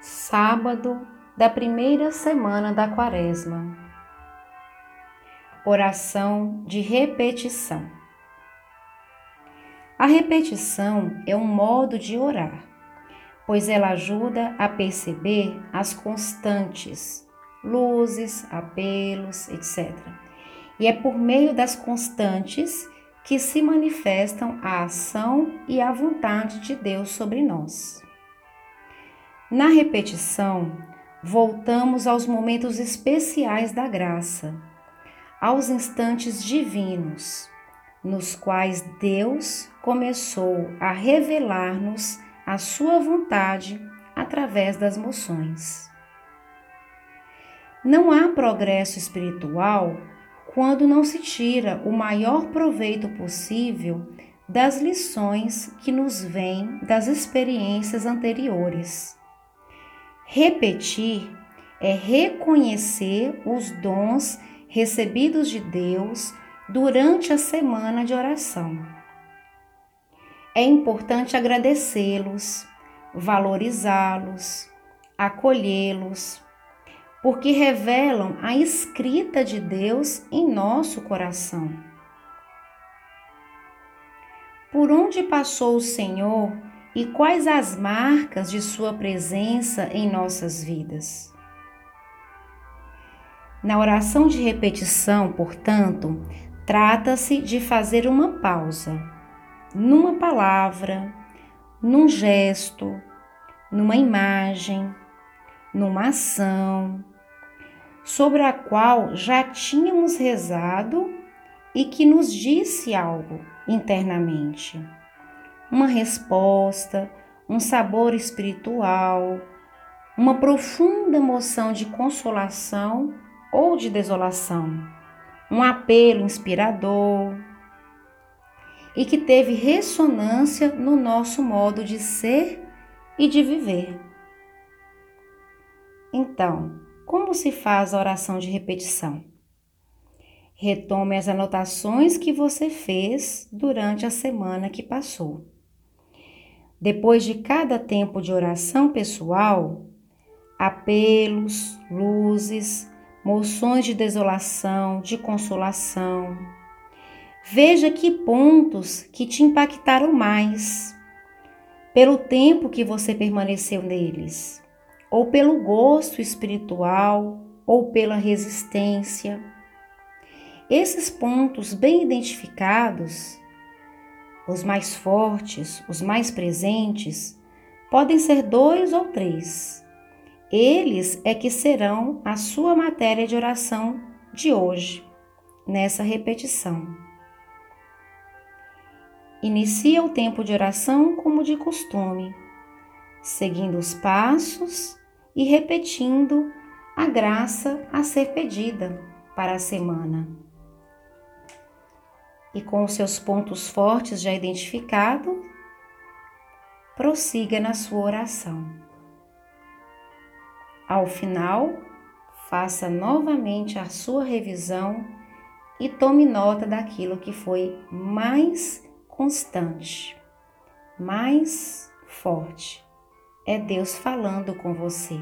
Sábado da primeira semana da Quaresma. Oração de repetição. A repetição é um modo de orar, pois ela ajuda a perceber as constantes, luzes, apelos, etc. E é por meio das constantes que se manifestam a ação e a vontade de Deus sobre nós. Na repetição, voltamos aos momentos especiais da graça, aos instantes divinos, nos quais Deus começou a revelar-nos a sua vontade através das moções. Não há progresso espiritual quando não se tira o maior proveito possível das lições que nos vêm das experiências anteriores. Repetir é reconhecer os dons recebidos de Deus durante a semana de oração. É importante agradecê-los, valorizá-los, acolhê-los, porque revelam a escrita de Deus em nosso coração. Por onde passou o Senhor e quais as marcas de Sua presença em nossas vidas? Na oração de repetição, portanto, trata-se de fazer uma pausa numa palavra, num gesto, numa imagem, numa ação, sobre a qual já tínhamos rezado e que nos disse algo internamente. Uma resposta, um sabor espiritual, uma profunda emoção de consolação ou de desolação, um apelo inspirador e que teve ressonância no nosso modo de ser e de viver. Então, como se faz a oração de repetição? Retome as anotações que você fez durante a semana que passou. Depois de cada tempo de oração pessoal, apelos, luzes, moções de desolação, de consolação. Veja que pontos que te impactaram mais, pelo tempo que você permaneceu neles ou pelo gosto espiritual, ou pela resistência. Esses pontos bem identificados, os mais fortes, os mais presentes, podem ser dois ou três. Eles é que serão a sua matéria de oração de hoje, nessa repetição. Inicia o tempo de oração como de costume, seguindo os passos e repetindo a graça a ser pedida para a semana. E com seus pontos fortes já identificados, prossiga na sua oração. Ao final, faça novamente a sua revisão e tome nota daquilo que foi mais constante, mais forte é Deus falando com você.